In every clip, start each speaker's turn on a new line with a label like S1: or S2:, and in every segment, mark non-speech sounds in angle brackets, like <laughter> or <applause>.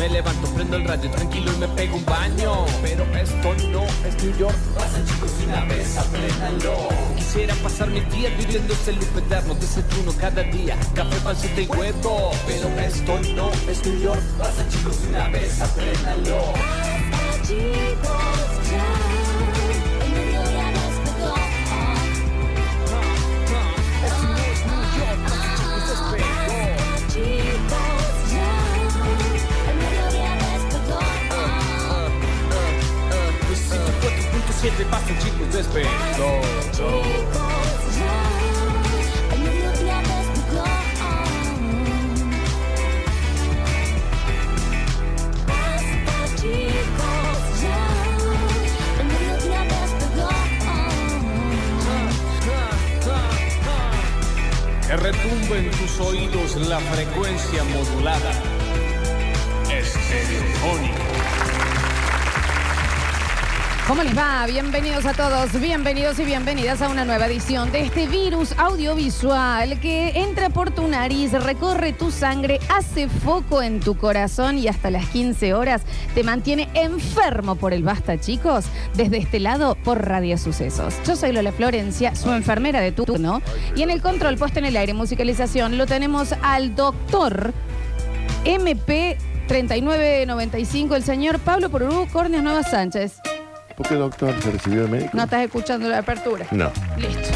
S1: Me levanto, prendo el radio tranquilo y me pego un baño. Pero esto no es New York. Pasa chicos una vez, apréndanlo. Quisiera pasar mis días viviendo ese loop eterno Desayuno cada día, café, pancita y huevo. Pero esto no es New York. Pasa chicos una vez, apréndanlo
S2: ya, el mediodía despegó.
S1: Que retumbe en tus oídos la frecuencia modulada. Estereofónica.
S3: ¿Cómo les va? Bienvenidos a todos, bienvenidos y bienvenidas a una nueva edición de este virus audiovisual que entra por tu nariz, recorre tu sangre, hace foco en tu corazón y hasta las 15 horas te mantiene enfermo por el basta, chicos. Desde este lado, por Radio Sucesos. Yo soy Lola Florencia, su enfermera de turno, y en el control puesto en el aire musicalización lo tenemos al doctor MP 3995, el señor Pablo Porurú Corneas Nueva Sánchez.
S4: ¿Por qué, doctor? ¿Se recibió el médico?
S3: No estás escuchando la apertura.
S4: No.
S3: Listo.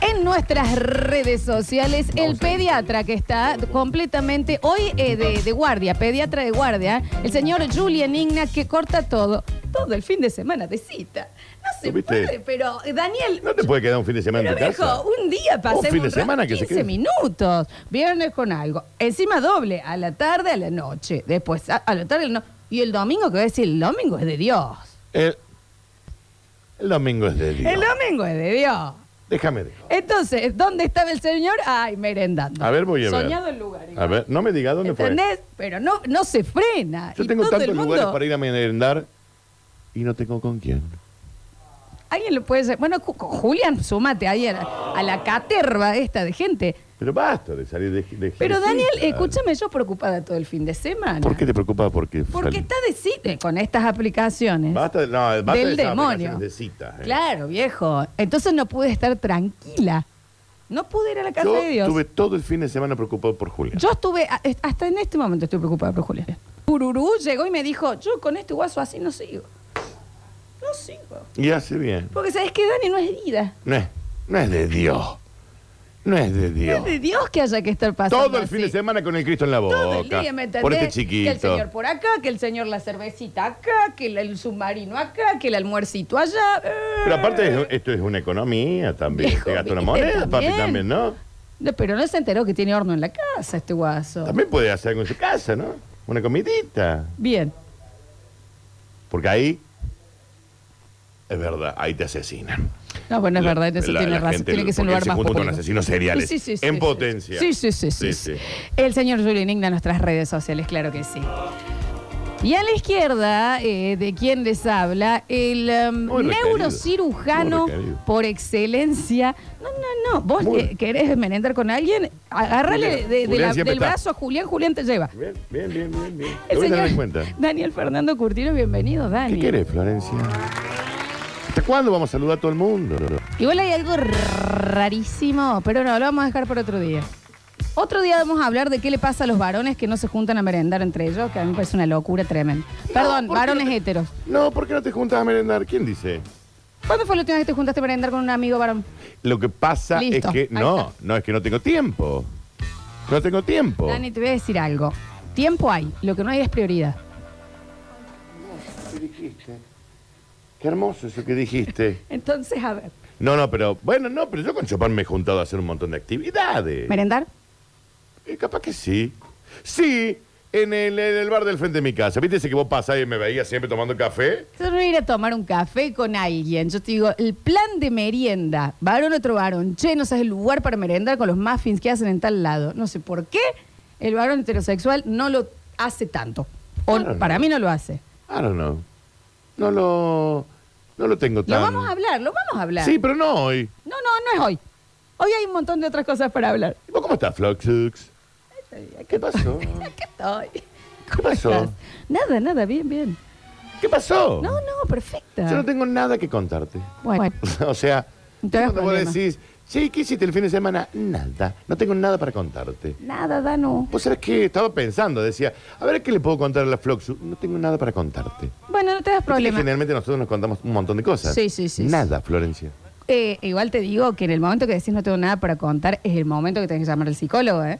S3: En nuestras redes sociales, el pediatra que está completamente hoy eh, de, de guardia, pediatra de guardia, el señor Julian Igna, que corta todo, todo el fin de semana de cita. No se
S4: ¿Viste?
S3: puede, pero Daniel.
S4: ¿No te puede quedar un fin de semana en tu casa?
S3: viejo, un día pasemos
S4: Un fin de
S3: rato,
S4: semana que se
S3: 15
S4: quede.
S3: minutos, viernes con algo, encima doble, a la tarde, a la noche, después a, a la tarde, no. y el domingo, que voy a decir, el domingo es de Dios.
S4: El, el domingo es de Dios.
S3: El domingo es de Dios.
S4: Déjame de
S3: Entonces, ¿dónde estaba el señor? Ay, merendando.
S4: A ver, voy a ver.
S3: Soñado el lugar.
S4: A ver, no me diga dónde fue.
S3: ¿Entendés? Pero no, no se frena.
S4: Yo
S3: Y
S4: tengo
S3: todo
S4: tantos
S3: el mundo-
S4: lugares para ir a merendar y no tengo con quién.
S3: Alguien lo puede hacer. Bueno, Ju- Julián, súmate ahí a la, a la caterva esta de gente.
S4: Pero basta de salir de, de
S3: Pero Daniel, escúchame, yo preocupada todo el fin de semana.
S4: ¿Por qué te preocupa? Porque
S3: Porque está de cita con estas aplicaciones.
S4: Basta, de- no, basta
S3: Del
S4: esas
S3: demonio.
S4: aplicaciones de citas. eh.
S3: Claro, viejo. Entonces no pude estar tranquila. No pude ir a la casa
S4: Yo
S3: de Dios.
S4: estuve todo el fin de semana preocupado por Julia.
S3: Yo estuve, a- est- hasta en este momento estoy preocupada por Julián. Pururú llegó y me dijo, yo con este guaso así no sigo. No sigo.
S4: Y hace bien.
S3: Porque sabes que Dani no es herida.
S4: No es, no es de Dios. No es de Dios.
S3: es de Dios que haya que estar pasando
S4: Todo el fin
S3: así.
S4: de semana con el Cristo en la boca.
S3: Todo el día, ¿me entendés?
S4: Por este
S3: Que
S4: chiquito.
S3: el señor por acá, que el señor la cervecita acá, que el, el submarino acá, que el almuercito allá. Eh.
S4: Pero aparte, es- esto es una economía también.
S3: Viejo,
S4: Te gasta una moneda, papi,
S3: También.
S4: también, ¿no?
S3: No, pero no se enteró que tiene horno en la casa este guaso.
S4: También puede hacer algo en su casa, ¿no? Una comidita.
S3: Bien.
S4: Porque ahí, es verdad, ahí te asesinan.
S3: No, bueno, es verdad, eso
S4: la-
S3: tiene
S4: la
S3: razón.
S4: gente-
S3: Tiene que ser un lugar
S4: se
S3: más
S4: junta con asesinos seriales.
S3: Sí, sí, sí,
S4: en
S3: sí,
S4: potencia.
S3: Sí, sí, sí, sí,
S4: Sí,
S3: sí.
S4: sí.
S3: El señor Julián Igna nuestras redes sociales, claro que sí. Y a la izquierda, eh, de quien les habla, el um,
S4: Muy requerido,
S3: neurocirujano
S4: muy requerido.
S3: por excelencia. No, no, no. Vos que- querés merendar con alguien, agárrale de- de la- del
S4: está.
S3: brazo a Julián, Julián te lleva.
S4: Bien, bien, bien, bien.
S3: El señor. Daniel Fernando Curtino, bienvenido, Dani.
S4: ¿Qué querés, Florencia? ¿Hasta cuándo vamos a saludar a todo el mundo?
S3: Igual hay algo rarísimo, pero no, lo vamos a dejar por otro día. Otro día vamos a hablar de qué le pasa a los varones que no se juntan a merendar entre ellos, que a mí me parece una locura tremenda. Perdón,
S4: ¿por qué
S3: varones
S4: no te-
S3: heteros.
S4: No, ¿por qué no te juntas a merendar? ¿Quién dice?
S3: ¿Cuándo fue la última vez que te juntaste a merendar con un amigo varón?
S4: Lo que pasa
S3: Listo,
S4: es que no,
S3: está.
S4: no es que no tengo tiempo. No tengo tiempo.
S3: Dani, te voy a decir algo. Tiempo hay, lo que no hay es prioridad.
S4: Qué hermoso eso que dijiste. <laughs>
S3: Entonces, a ver.
S4: No, no, pero bueno, no, pero yo con Chopin me he juntado a hacer un montón de actividades.
S3: ¿Merendar?
S4: Eh, capaz que sí. Sí, En el, en el bar del frente de mi casa. ¿Viste ese que vos pasás y me veías siempre tomando café?
S3: Yo no ir a tomar un café con alguien. Yo te digo, el plan de merienda, varón otro varón, che, no sabes el lugar para merendar con los muffins que hacen en tal lado. No sé por qué el varón heterosexual no lo hace tanto. O para mí no lo hace.
S4: I don't know. No lo, no lo tengo
S3: Lo
S4: tan...
S3: vamos a hablar, lo vamos a hablar.
S4: Sí, pero no hoy.
S3: No, no, no es hoy. Hoy hay un montón de otras cosas para hablar.
S4: ¿Y vos cómo estás, Fluxux? ¿Qué pasó? <laughs>
S3: Aquí estoy.
S4: ¿Qué pasó?
S3: estás? Nada, nada, bien, bien.
S4: ¿Qué pasó?
S3: No, no, perfecta.
S4: Yo no tengo nada que contarte.
S3: Bueno, <laughs>
S4: o sea, cuando vos decís, sí, ¿qué hiciste el fin de semana? Nada. No tengo nada para contarte.
S3: nada, Danu.
S4: Vos sabés que estaba pensando, decía, a ver qué le puedo contar a la Fluxus. No tengo nada para contarte.
S3: Bueno, no te das problema.
S4: Generalmente nosotros nos contamos un montón de cosas.
S3: Sí, sí, sí,
S4: Nada, Florencia.
S3: Eh, igual te digo que en el momento que decís no tengo nada para contar, es el momento que tenés que llamar al psicólogo, ¿eh?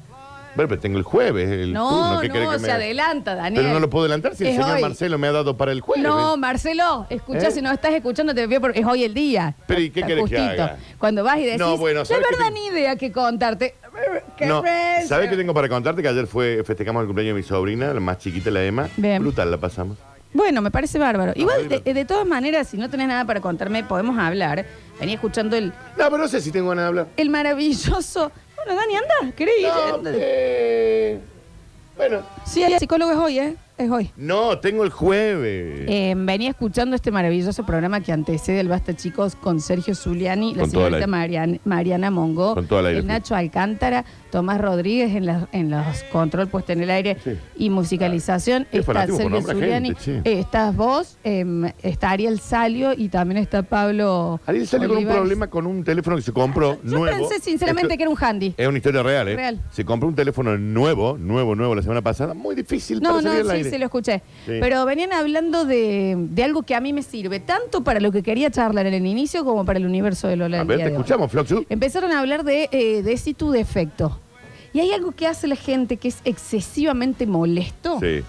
S4: Bueno, pero tengo el jueves, el
S3: No,
S4: turno. ¿Qué
S3: no,
S4: que
S3: se
S4: me-
S3: adelanta, Daniel.
S4: Pero no lo puedo adelantar si el
S3: Es
S4: señor
S3: hoy.
S4: Marcelo me ha dado para el jueves.
S3: No, Marcelo, escucha,
S4: ¿Eh?
S3: si no estás escuchando, te pido porque es hoy el día.
S4: Pero, ¿y qué querés que haga?
S3: Cuando vas y decís,
S4: No, bueno,
S3: de
S4: ¿sabes qué
S3: verdad ni idea que contarte. ¿Qué
S4: No? ¿sabes qué tengo para contarte? Que ayer fue, festejamos el cumpleaños de mi sobrina, la más chiquita, la Emma.
S3: Bien.
S4: Brutal la pasamos.
S3: Bueno, me parece bárbaro. Igual, de,
S4: divertido.
S3: de todas maneras, si no tenés nada para contarme, podemos hablar. Venía escuchando el,
S4: No, pero no sé si tengo ganas de hablar.
S3: el maravilloso... Bueno, Dani, anda, ¿querés ir?
S4: No,
S3: Anda.
S4: eh, bueno.
S3: Sí, el psicólogo es hoy, ¿eh? Es hoy.
S4: No, tengo el jueves.
S3: Eh, venía escuchando este maravilloso programa que antecede el Basta Chicos con Sergio Zuliani, la
S4: Con todo el
S3: señorita
S4: aire.
S3: Marian- Mariana Mongo,
S4: Con todo el aire,
S3: el Nacho Alcántara, Tomás Rodríguez en, la- en los control puesto en el aire
S4: Sí.
S3: y musicalización.
S4: Qué
S3: está
S4: fanatismo por
S3: Sergio
S4: nombrar
S3: Zuliani,
S4: gente, che.
S3: eh, estás vos, eh, está Ariel Salio y también está Pablo.
S4: Alguien salió con un
S3: Olivares.
S4: problema con un teléfono que se compró
S3: Yo
S4: nuevo.
S3: pensé sinceramente
S4: Esto-
S3: que era un handy.
S4: Es una historia real, ¿eh?
S3: Real.
S4: Se compró un teléfono nuevo, nuevo, nuevo la semana pasada. Muy difícil
S3: No,
S4: para
S3: no,
S4: salir al
S3: sí,
S4: aire.
S3: sí, lo escuché.
S4: Sí.
S3: Pero venían hablando de, de algo que a mí me sirve, tanto para lo que quería charlar en el inicio como para el universo de Lola.
S4: A
S3: del
S4: ver,
S3: día
S4: te
S3: de hoy.
S4: escuchamos, Floxu.
S3: Empezaron a hablar de, eh, de si tu defecto. Y hay algo que hace la gente que es excesivamente molesto,
S4: Sí.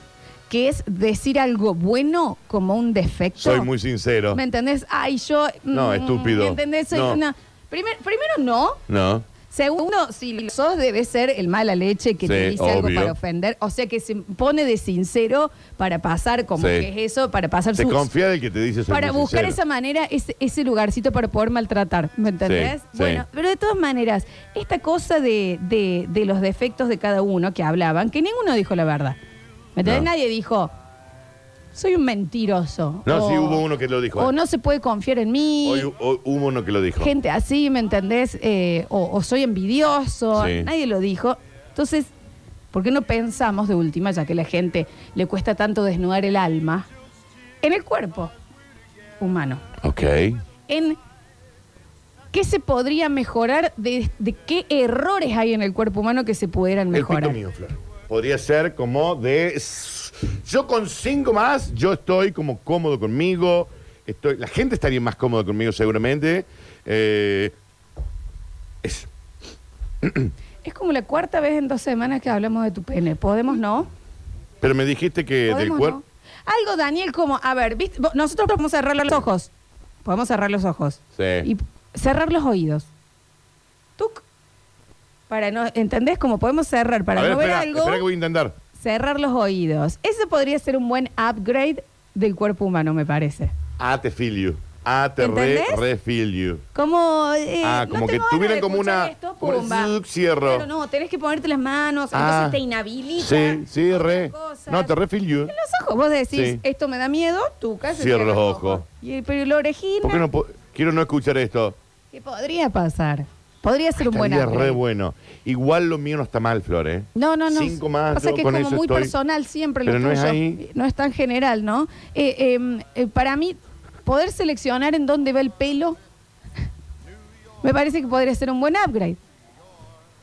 S3: que es decir algo bueno como un defecto.
S4: Soy muy sincero.
S3: ¿Me entendés? Ay, yo...
S4: No,
S3: mm,
S4: estúpido.
S3: ¿Me entendés? Soy
S4: No.
S3: una- Primer- primero, no.
S4: No.
S3: Segundo, si lo sos, debe ser el mala leche que te
S4: Sí,
S3: dice algo
S4: obvio.
S3: para ofender. O sea, que se pone de sincero para pasar, como
S4: Sí.
S3: que es eso, para pasar
S4: Se
S3: su...
S4: confía del que te dice soy
S3: Para
S4: muy
S3: buscar
S4: sincero.
S3: esa manera, ese, ese lugarcito para poder maltratar, ¿me entendés?
S4: Sí.
S3: Bueno, pero de todas maneras, esta cosa de, de- de los defectos de cada uno que hablaban, que ninguno dijo la verdad. ¿Me entendés?
S4: No.
S3: Nadie dijo, soy un mentiroso.
S4: No,
S3: o-
S4: sí hubo uno que lo dijo.
S3: O
S4: ¿eh?
S3: no se puede confiar en mí.
S4: Hoy hu- hoy hubo uno que lo dijo.
S3: gente así, ¿me entendés? Eh, o, o soy envidioso,
S4: Sí.
S3: nadie lo dijo. Entonces, ¿por qué no pensamos de última, ya que a la gente le cuesta tanto desnudar el alma, en el cuerpo humano?
S4: Ok.
S3: En qué se podría mejorar, de, de qué errores hay en el cuerpo humano que se pudieran
S4: El
S3: mejorar.
S4: pito mío, Flor. Podría ser como de. Yo con cinco más, yo estoy como cómodo conmigo. Estoy, la gente estaría más cómoda conmigo seguramente. Eh, es-
S3: Es como la cuarta vez en dos semanas que hablamos de tu pene. ¿Podemos no?
S4: pero me dijiste que del
S3: ¿Podemos
S4: cuerpo.
S3: no? Algo, Daniel, como, a ver, ¿viste? Nosotros podemos cerrar los ojos. Podemos cerrar los ojos.
S4: Sí.
S3: Y cerrar los oídos. Tuc. Para no, ¿entendés? Como podemos cerrar para
S4: a ver,
S3: no ver
S4: espera,
S3: algo,
S4: espera que voy a intentar.
S3: cerrar los oídos. Ese podría ser un buen upgrade del cuerpo humano, me parece.
S4: Ah, te feel you. Ah, te re,
S3: ¿Entendés?
S4: re feel you.
S3: Como, eh,
S4: Ah,
S3: no
S4: como que
S3: tengo ganas
S4: tuvieran
S3: de
S4: como
S3: escuchar
S4: una-
S3: esto,
S4: como un
S3: pumba.
S4: zuc, cierro.
S3: No, tenés que ponerte las manos,
S4: Ah.
S3: entonces te inhabilita.
S4: Sí, sí, re.
S3: cosas.
S4: No, te re feel you.
S3: En los ojos, vos decís,
S4: Sí.
S3: esto me da miedo, tú casi
S4: Cierra los ojos.
S3: Y, pero la orejina,
S4: ¿Por qué no po- quiero no escuchar esto?
S3: ¿qué podría pasar? Podría ser un buen
S4: Estaría
S3: upgrade.
S4: re bueno. Igual lo mío no está mal, Flor, ¿eh?
S3: No, no, no.
S4: Cinco más,
S3: Pasa
S4: yo
S3: que es
S4: con
S3: como
S4: eso
S3: muy
S4: estoy.
S3: personal siempre
S4: Pero
S3: lo
S4: no es
S3: tuyo.
S4: ahí.
S3: No es tan general, ¿no? Eh, eh, eh, para mí, poder seleccionar en dónde va el pelo, <laughs> me parece que podría ser un buen upgrade.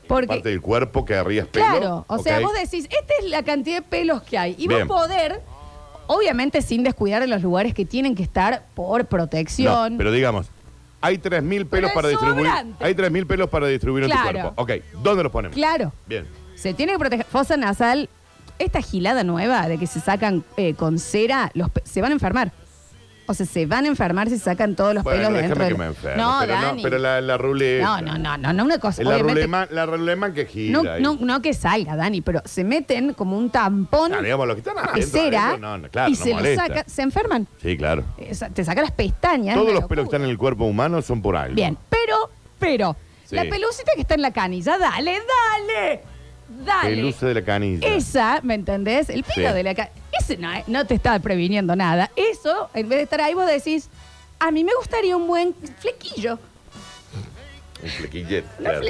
S3: Porque,
S4: Parte del cuerpo que arriba es pelo.
S3: claro, o sea,
S4: ok.
S3: vos decís, esta es la cantidad de pelos que hay. Y
S4: Bien.
S3: vos poder, obviamente sin descuidar en los lugares que tienen que estar por protección.
S4: No, pero digamos, hay 3.000 pelos
S3: Pero
S4: para
S3: es
S4: distribuir.
S3: sobrante.
S4: Hay 3.000 pelos para distribuir en
S3: Claro.
S4: tu cuerpo. Ok, ¿dónde los ponemos?
S3: Claro.
S4: Bien.
S3: Se tiene que proteger. Fosa nasal, esta gilada nueva de que se sacan eh, con cera, los pe- se van a enfermar. O sea, se van a enfermar si sacan todos los
S4: Bueno,
S3: pelos de
S4: déjame
S3: dentro.
S4: que
S3: del-
S4: me enferme.
S3: No,
S4: pero
S3: Dani.
S4: no, pero la, la ruleta.
S3: no, no, no, no, no, una cosa.
S4: La
S3: obviamente-
S4: rulema, la rulema que gira.
S3: no,
S4: ahí.
S3: no, no que salga, Dani, pero se meten como un tampón
S4: Ah, digamos, los que están
S3: de
S4: adentro,
S3: cera
S4: adentro, no, no, claro,
S3: y
S4: no
S3: se lo
S4: molesta.
S3: saca, se enferman.
S4: Sí, claro.
S3: Esa- Te saca las pestañas.
S4: Todos
S3: una
S4: los pelos que
S3: locura.
S4: están en el cuerpo humano son por algo.
S3: Bien, pero, pero,
S4: Sí.
S3: la pelucita que está en la canilla, dale, dale, dale.
S4: Pelusa de la canilla.
S3: Esa, ¿me entendés? El pelo
S4: Sí.
S3: de la canilla. Ese no, eh, no te está previniendo nada. Eso, en vez de estar ahí, vos decís, a mí me gustaría un buen flequillo.
S4: Un flequillete.
S3: Una
S4: claro.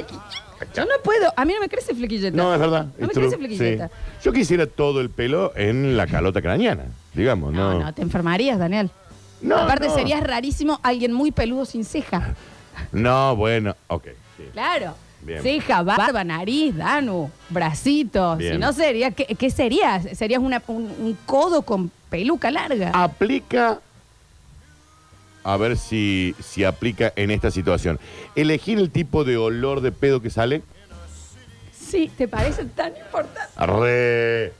S3: Yo no puedo, a mí no me crece flequilleta.
S4: No, es verdad.
S3: No me
S4: true,
S3: crece flequilleta.
S4: sí. Yo quisiera todo el pelo en la calota craneana, digamos,
S3: No,
S4: ¿no?
S3: no, te enfermarías, Daniel.
S4: No,
S3: Aparte
S4: no.
S3: serías rarísimo alguien muy peludo sin ceja.
S4: No, bueno, ok. sí.
S3: Claro.
S4: Bien.
S3: Ceja, barba, nariz, Danu, bracitos.
S4: Bien.
S3: Si no sería, ¿qué, qué serías? Serías una- un, un codo con peluca larga.
S4: Aplica, a ver si, si aplica en esta situación. Elegir el tipo de olor de pedo que sale.
S3: Sí, ¿te parece tan importante?
S4: Re,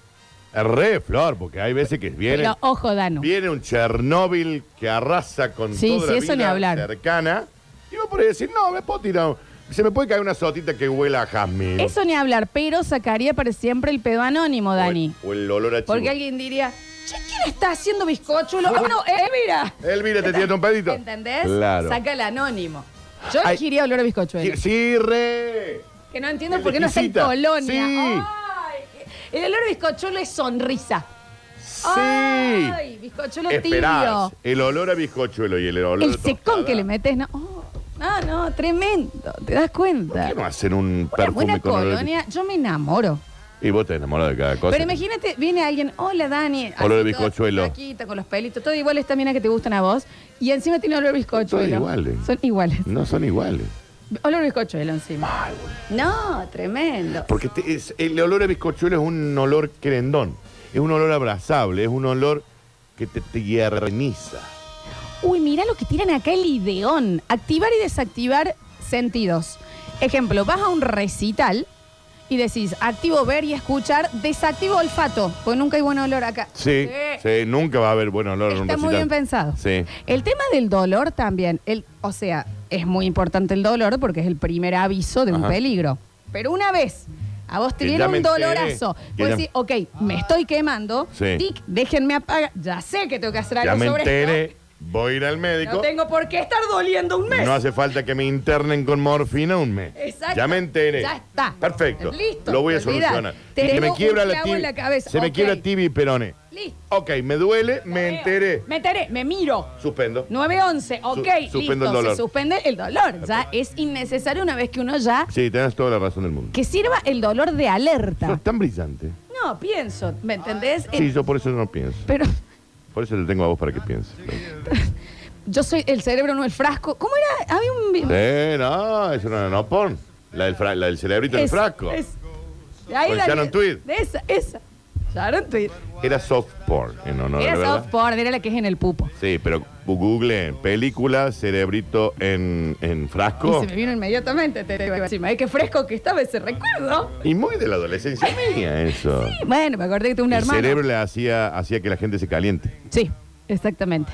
S4: re, Flor, porque hay veces que viene,
S3: Pero ojo, Danu.
S4: viene un Chernóbil que arrasa con
S3: Sí,
S4: toda
S3: sí,
S4: la
S3: eso ni
S4: vida
S3: hablar.
S4: cercana. Y vos podés decir, no, me puedo tirar, se me puede caer una sotita que huela a jazmín.
S3: Eso ni hablar, pero sacaría para siempre el pedo anónimo,
S4: O el-
S3: Dani.
S4: O el, olor a chivo.
S3: Porque alguien diría, che, ¿quién está haciendo bizcochuelo? Ah, no, Elvira.
S4: Elvira, te tira un pedito.
S3: ¿Entendés?
S4: Claro.
S3: Saca el anónimo. Yo
S4: Ay.
S3: elegiría olor a bizcochuelo.
S4: Sí, re.
S3: Que no entiendo por qué no está en. Colonia.
S4: Sí.
S3: Ay, el olor a bizcochuelo es sonrisa.
S4: Sí.
S3: Ay, bizcochuelo
S4: Esperás.
S3: tibio.
S4: El olor a bizcochuelo y el olor
S3: El
S4: a
S3: secón que le metes, no. Oh, no, no, tremendo. ¿Te das
S4: ¿Por
S3: cuenta?
S4: qué no hacen un
S3: Una
S4: perfume
S3: buena
S4: con olor a-
S3: colonia, yo me enamoro.
S4: Y vos te enamorás de cada cosa.
S3: Pero imagínate, viene alguien, hola Dani. así
S4: Olor a
S3: toda
S4: bizcochuelo.
S3: flaquita, con los pelitos, todo igual esta mina que te gustan a vos. Y encima tiene olor a bizcochuelo.
S4: Son iguales.
S3: Son iguales.
S4: No son iguales.
S3: Olor a bizcochuelo encima. No, tremendo.
S4: Porque te- es- el olor a bizcochuelo es un olor querendón. Es un olor abrazable. Es un olor que te, te hierniza.
S3: Uy, mira lo que tiran acá el ideón. Activar y desactivar sentidos. Ejemplo, vas a un recital y decís, activo ver y escuchar, desactivo olfato, porque nunca hay buen olor acá.
S4: Sí, sí, nunca va a haber buen olor en un
S3: Está muy
S4: recital.
S3: bien pensado.
S4: Sí.
S3: El tema del dolor también, el, o sea, es muy importante el dolor porque es el primer aviso de un
S4: Ajá.
S3: peligro. Pero una vez a vos te
S4: Que
S3: viene
S4: ya
S3: un
S4: enteré,
S3: dolorazo,
S4: que
S3: vos
S4: ya-
S3: decís, ok, me estoy quemando,
S4: Sí.
S3: tic, déjenme apagar, ya sé que tengo que hacer algo
S4: me
S3: sobre
S4: enteré. Voy a ir al médico.
S3: No tengo por qué estar doliendo un mes.
S4: No hace falta que me internen con morfina un mes.
S3: Exacto.
S4: Ya me enteré.
S3: Ya está.
S4: Perfecto.
S3: Listo.
S4: Lo voy a
S3: olvidá.
S4: solucionar. Se me quiebra la tibia.
S3: la.
S4: Se me quiebra tibia y peroné.
S3: Listo.
S4: Ok, me duele, me enteré.
S3: Me enteré, me miro.
S4: Suspendo.
S3: 911, ok,
S4: Su- suspendo
S3: listo,
S4: el dolor.
S3: se suspende el dolor. Ya es innecesario una vez que uno ya...
S4: Sí, tenés toda la razón del mundo.
S3: Que sirva el dolor de
S4: Sos
S3: alerta.
S4: tan brillante.
S3: No, pienso, ¿me entendés?
S4: Sí,
S3: El-
S4: yo por eso no pienso.
S3: Pero
S4: Por eso te tengo a vos para que pienses.
S3: yo soy el cerebro, no el frasco. ¿Cómo era? Había un...
S4: Sí, no, es una no porn. La del, fra- la del cerebrito del
S3: Es-
S4: frasco.
S3: es- Ahí
S4: Con
S3: la-
S4: Sharon Tweed.
S3: De esa, esa.
S4: Era soft porn, en honor
S3: era
S4: verdad.
S3: soft porn, era la que es en el pupo.
S4: Sí, pero Google, película, cerebrito en, en
S3: Y
S4: frasco.
S3: se me vino inmediatamente te digo, encima. Ay, qué fresco que estaba ese recuerdo.
S4: Y muy de la adolescencia mía eso.
S3: Y bueno, me acordé que tuve un
S4: El
S3: hermano.
S4: cerebro le hacía, hacía que la gente se caliente.
S3: Sí, exactamente.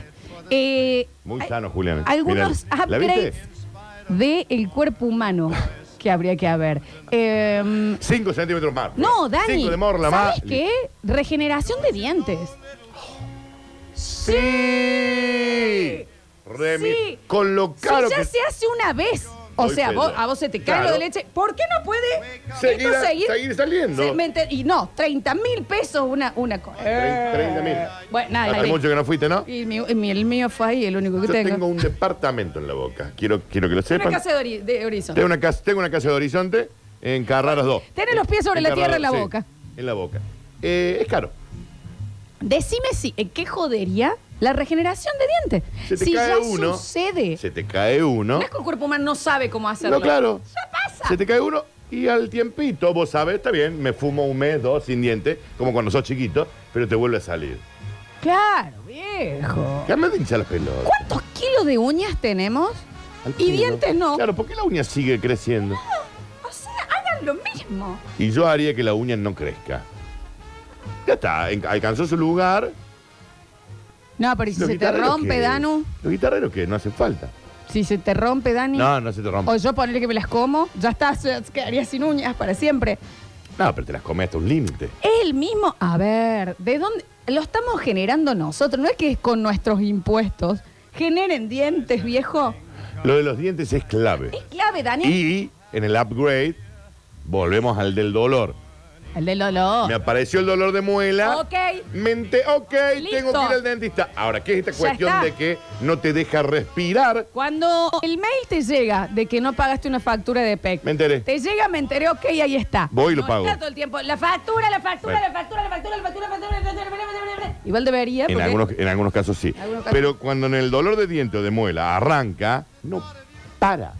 S3: Eh,
S4: Muy sano, Julián.
S3: Algunos
S4: Mirá, ¿La
S3: upgrades
S4: viste?
S3: del cuerpo humano que habría que haber. Eh,
S4: 5 centímetros más.
S3: no, Dani.
S4: 5 de morla más.
S3: ¿Sabes qué? Regeneración de dientes.
S4: Sí. Remi.
S3: Sí.
S4: Con lo caro
S3: si ya
S4: que
S3: se hace una vez. O sea, vos- a vos se te cae
S4: Claro.
S3: lo de leche. ¿Por qué no puede
S4: Seguir
S3: esto
S4: a- seguir saliendo.
S3: Se- me enter- y no, 30 mil pesos una, una cosa.
S4: 30 mil.
S3: Bueno, nada,
S4: Hace mucho que no fuiste, ¿no?
S3: Y mi- mi- el mío fue ahí, el único que
S4: Yo
S3: tengo.
S4: tengo un departamento en la boca. Quiero, quiero que lo
S3: Una
S4: sepan.
S3: casa de, ori- de.
S4: Tengo una casa, tengo una casa de horizonte en Carraras 2.
S3: Tenés los pies sobre
S4: En
S3: la tierra en la
S4: sí,
S3: boca.
S4: En la boca. Eh, es caro.
S3: Decime si, ¿en qué jodería la regeneración de dientes?
S4: Se te
S3: si
S4: cae
S3: ya
S4: uno.
S3: sucede.
S4: Se te cae uno.
S3: No es que el cuerpo humano no sabe cómo hacerlo.
S4: No, claro.
S3: Ya pasa.
S4: Se te cae uno y al tiempito, vos sabes, está bien, me fumo un mes, dos sin dientes, como cuando sos chiquito, pero te vuelve a salir.
S3: Claro, viejo.
S4: ¿Qué me hincha las pelotas?
S3: ¿Cuántos kilos de uñas tenemos?
S4: Al
S3: Y dientes no.
S4: Claro, ¿por qué la uña sigue creciendo?
S3: O sea, hagan lo mismo.
S4: Y yo haría que la uña no crezca. Ya está, en- alcanzó su lugar.
S3: No, pero ¿y si
S4: Los
S3: se te
S4: guitarreros
S3: rompe,
S4: que-
S3: Danu?
S4: Los guitarreros que no hace falta.
S3: Si se te rompe, Dani.
S4: No, no se te rompe.
S3: O yo ponerle que me las como, ya está, se quedaría sin uñas para siempre.
S4: No, pero te las comes hasta un límite.
S3: Es el mismo. A ver, ¿de dónde? Lo estamos generando nosotros. No es que es con nuestros impuestos. Generen dientes, viejo.
S4: Lo de los dientes es clave.
S3: Es clave, Dani.
S4: Y en el upgrade, volvemos al del dolor.
S3: El de Lolo.
S4: Me apareció el dolor de muela.
S3: Ok.
S4: Mente, ok,
S3: Listo.
S4: tengo que ir al dentista. Ahora, ¿qué es esta
S3: Ya
S4: cuestión
S3: está.
S4: de que no te deja respirar?
S3: Cuando el mail te llega de que no pagaste una factura de PEC.
S4: Me enteré.
S3: Te llega, me enteré, ok, ahí está.
S4: Voy y lo
S3: No
S4: pago.
S3: está todo el tiempo. La factura, la factura,
S4: Bueno.
S3: la factura, la factura, la factura, la factura, la factura, la factura, la factura. Igual debería,
S4: En
S3: porque
S4: algunos, en algunos casos sí.
S3: En algunos casos.
S4: Pero cuando en el dolor de diente o de muela arranca, no para.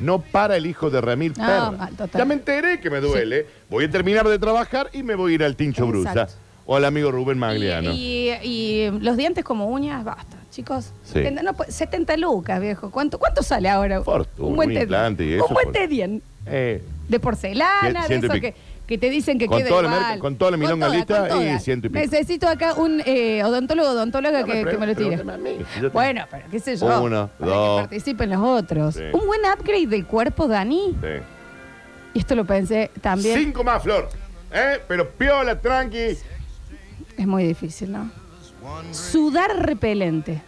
S4: No para el hijo de Ramil
S3: No,
S4: Perra.
S3: mal, total.
S4: Ya me enteré que me duele. Voy a terminar de trabajar y me voy a ir al Tincho
S3: Exacto.
S4: Brusa. O al amigo Rubén Magliano.
S3: Y, y- y los dientes como uñas, basta, chicos.
S4: Sí.
S3: 70, no, pues, 70 lucas, viejo. ¿Cuánto, cuánto sale ahora?
S4: Fortuna,
S3: un tedien.
S4: implante y eso,
S3: Un buen
S4: por-
S3: tedien.
S4: Eh,
S3: De porcelana,
S4: Cien-
S3: de
S4: ciento y
S3: eso
S4: pico.
S3: Que, te dicen que
S4: Con
S3: quede
S4: toda la
S3: igual.
S4: merca- con toda la milonga lista
S3: con
S4: y ciento y pico.
S3: Necesito acá un eh, odontólogo odontóloga
S4: No
S3: que, que me lo tire.
S4: a mí, si yo te-
S3: Bueno, pero qué sé yo.
S4: Uno,
S3: para
S4: dos.
S3: que participen los otros.
S4: Sí.
S3: Un buen upgrade del cuerpo, Dani.
S4: Sí.
S3: Y esto lo pensé también.
S4: Cinco más, Flor. ¿Eh? Pero piola, tranqui.
S3: Es muy difícil, ¿no? Sudar repelente.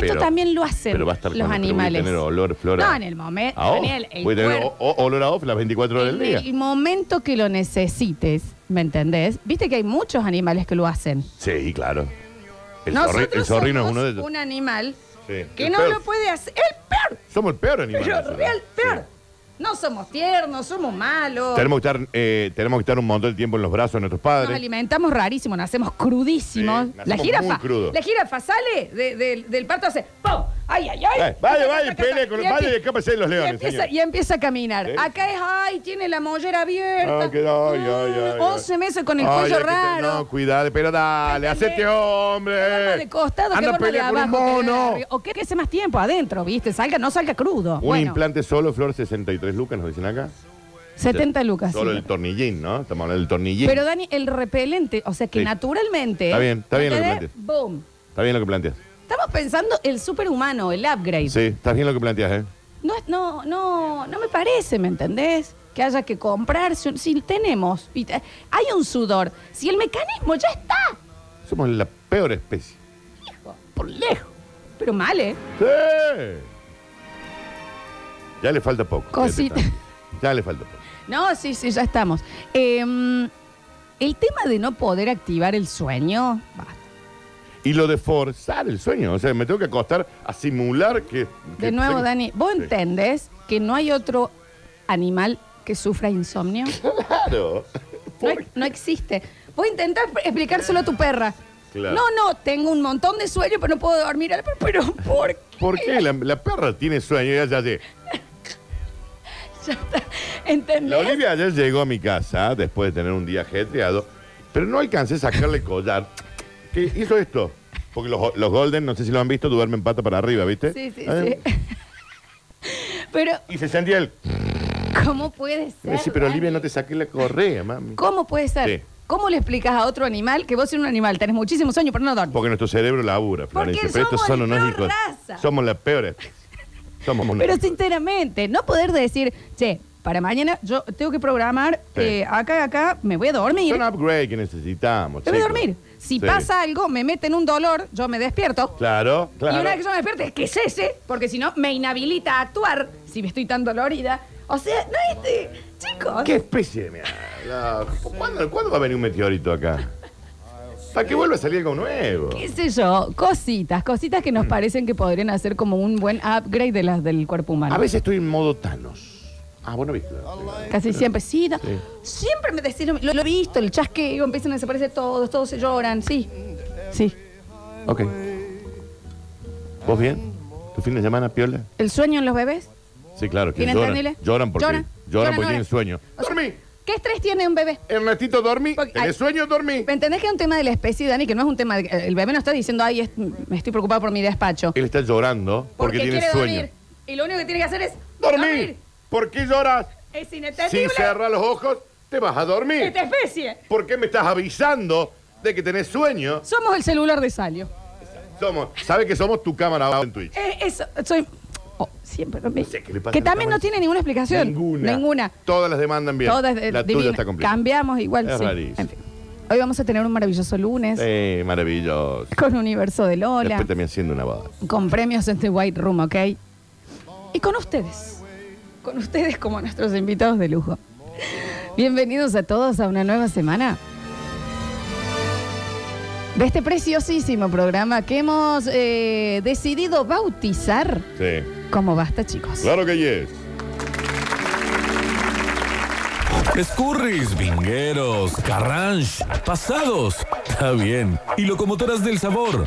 S3: Que esto
S4: Pero-
S3: también lo hacen
S4: Pero va a estar
S3: los
S4: cuando- pero voy a
S3: animales.
S4: tener olor, Flora.
S3: No, en el momento.
S4: ¿A off?
S3: Daniel, el
S4: Voy a tener
S3: cuerpo-
S4: o- o- olor a off las 24 horas del día.
S3: el momento que lo necesites, ¿me entendés? Viste que hay muchos animales que lo hacen.
S4: Sí, claro. El, zorri- el zorrino es
S3: somos
S4: uno de ellos.
S3: un animal
S4: Sí,
S3: que
S4: el
S3: no
S4: peor.
S3: lo puede hacer. El peor,
S4: Somos el peor animal.
S3: pero real peor. No somos tiernos, somos malos.
S4: Tenemos que, estar, eh, tenemos que estar un montón de tiempo en los brazos de nuestros
S3: Nos
S4: padres.
S3: alimentamos rarísimo, nacemos crudísimos.
S4: Sí,
S3: la jirafa,
S4: muy crudos.
S3: la jirafa sale de- de- del parto hace ¡pum! ¡Ay, ay, ay!
S4: Vaya, vaya, pelea con
S3: y
S4: vaya
S3: empie-
S4: y escápese de los
S3: y
S4: leones,
S3: empieza,
S4: señor.
S3: y empieza a caminar.
S4: Sí.
S3: Acá es, ay, tiene la mollera abierta.
S4: Ah, que- ay, ay, ay, ay.
S3: 11 meses con el
S4: Ay,
S3: cuello
S4: hay que te-
S3: raro.
S4: No, cuidado, pero dale,
S3: ¿Entendés?
S4: hacete hombre.
S3: Que duerma de costado,
S4: Anda a
S3: duerma de
S4: pelear con un
S3: abajo, que de
S4: mono.
S3: arriba. O que que hace más tiempo adentro, ¿viste? Salga, no salga crudo.
S4: Un
S3: Bueno,
S4: implante solo, Flor, 63 lucas, nos dicen acá.
S3: 70 lucas.
S4: Solo
S3: sí.
S4: el tornillín, ¿no? Estamos hablando del tornillín.
S3: Pero Dani, el repelente, o sea que
S4: Sí.
S3: naturalmente.
S4: Está bien, está bien lo que
S3: ¿entendés?
S4: planteas.
S3: Boom.
S4: Está bien lo que planteas.
S3: Estamos pensando el superhumano, el upgrade.
S4: Sí, está bien lo que planteas, ¿eh?
S3: No, es- no, no, no me parece, ¿me entendés? Que haya que comprarse. un- Si tenemos, y te- hay un sudor. Si el mecanismo ya está,
S4: Somos la peor especie.
S3: hijo, por lejos. Pero mal, ¿eh?
S4: Sí. Ya le falta poco.
S3: Cosita.
S4: fíjate. Ya le falta poco.
S3: No, sí, sí, ya estamos. Eh, el tema de no poder activar el sueño. basta.
S4: Y lo de forzar el sueño. O sea, me tengo que acostar a simular que. que
S3: De nuevo, Dani, ¿vos
S4: Sí.
S3: entendés que no hay otro animal que sufra insomnio? <laughs>
S4: Claro.
S3: No,
S4: ¿Por,
S3: no existe. Vos intentás explicárselo a tu perra.
S4: Claro.
S3: No, no, tengo un montón de sueño, pero no puedo dormir. Pero, pero ¿por qué?
S4: ¿por qué? La, la perra tiene sueño y ella ayer. <laughs>
S3: ¿Entendés?
S4: La Olivia ayer llegó a mi casa después de tener un día ajetreado, pero no alcancé a sacarle collar. ¿Qué hizo esto? Porque los, los Golden, no sé si lo han visto, duermen pata para arriba, ¿viste?
S3: Sí, sí,
S4: Eh,
S3: sí. <laughs> Pero,
S4: Y se sentía el.
S3: ¿cómo puede
S4: Me
S3: ser?
S4: decía, pero? Olivia, no te saques la correa, mami.
S3: ¿Cómo puede ser?
S4: Sí.
S3: ¿Cómo le explicas a otro animal que vos eres un animal, tenés muchísimo sueño, pero no dormís?
S4: Porque nuestro cerebro labura, Florencia.
S3: Porque
S4: Pero estos
S3: somos
S4: son
S3: la
S4: unos
S3: peor
S4: hijos.
S3: raza.
S4: Somos la peor especie. Somos <laughs> unos
S3: Pero sinceramente, no poder decir, che, para mañana yo tengo que programar
S4: Sí.
S3: eh, acá, acá, me voy a dormir.
S4: Son upgrade que necesitamos.
S3: Me voy a
S4: chicos.
S3: dormir. Si
S4: Sí.
S3: pasa algo, me meten un dolor, yo me despierto.
S4: Claro, claro.
S3: Y una vez que yo me despierte, que cese, porque si no, me inhabilita a actuar si me estoy tan dolorida. O sea, no este. Chicos.
S4: ¿Qué especie de mierda? ¿Cuándo, cuándo va a venir un meteorito acá? Para que vuelva a salir algo nuevo.
S3: qué sé yo, cositas, cositas que nos parecen que podrían hacer como un buen upgrade de las del cuerpo humano.
S4: A veces estoy en modo Thanos. Ah, bueno, viste.
S3: Casi siempre, sí, da-
S4: Sí.
S3: siempre me decís, lo, lo- lo he visto, el chasqueo, empiezan a desaparecer todos, todos se lloran, sí, sí.
S4: Ok. ¿Vos bien? ¿Tu fin de semana, piola?
S3: ¿El sueño en los bebés?
S4: Sí, claro, que
S3: ¿Tienen
S4: lloran. Lloran porque,
S3: Lloran,
S4: lloran,
S3: lloran
S4: porque tienen sueño.
S3: O sea,
S4: ¡Dormí!
S3: ¿Qué estrés tiene un bebé?
S4: Ernestito, dormí.
S3: Porque-
S4: ¿Tenés
S3: ay.
S4: sueño? Dormí.
S3: ¿Me entendés que es un tema de la especie, Dani? Que no es un tema de... El bebé no está diciendo, ay, es- me estoy preocupado por mi despacho.
S4: Él está llorando porque, tiene
S3: quiere
S4: sueño.
S3: dormir. Y lo único que tiene que hacer es...
S4: ¡Dormir! ¿Por qué lloras?
S3: Es
S4: Si
S3: inentendible
S4: cerras los ojos, te vas a dormir.
S3: esta especie.
S4: ¿Por qué me estás avisando de que tenés sueño.
S3: Somos el celular de Salio.
S4: Somos, ¿sabe que somos tu cámara en Twitch?
S3: Eh, eso, soy. oh, siempre lo mismo.
S4: sé qué le pasa
S3: que
S4: a la
S3: también no tiene ninguna explicación.
S4: Ninguna.
S3: Ninguna.
S4: Todas las demandan bien.
S3: Todas eh,
S4: la tuya está complicada.
S3: Cambiamos igual.
S4: Es
S3: sí.
S4: rarísimo.
S3: En fin. Hoy vamos a tener un maravilloso lunes
S4: Eh, maravilloso.
S3: con Universo de Lola,
S4: Después también siendo una boda.
S3: con premios en The White Room, ¿ok? Y con ustedes. Con ustedes como nuestros invitados de lujo. Bienvenidos a todos a una nueva semana de este preciosísimo programa que hemos eh, decidido bautizar
S4: Sí.
S3: como Basta, chicos.
S4: Claro que yes.
S5: Escurris, vingueros, carranche, pasados. Está bien. Y locomotoras del sabor.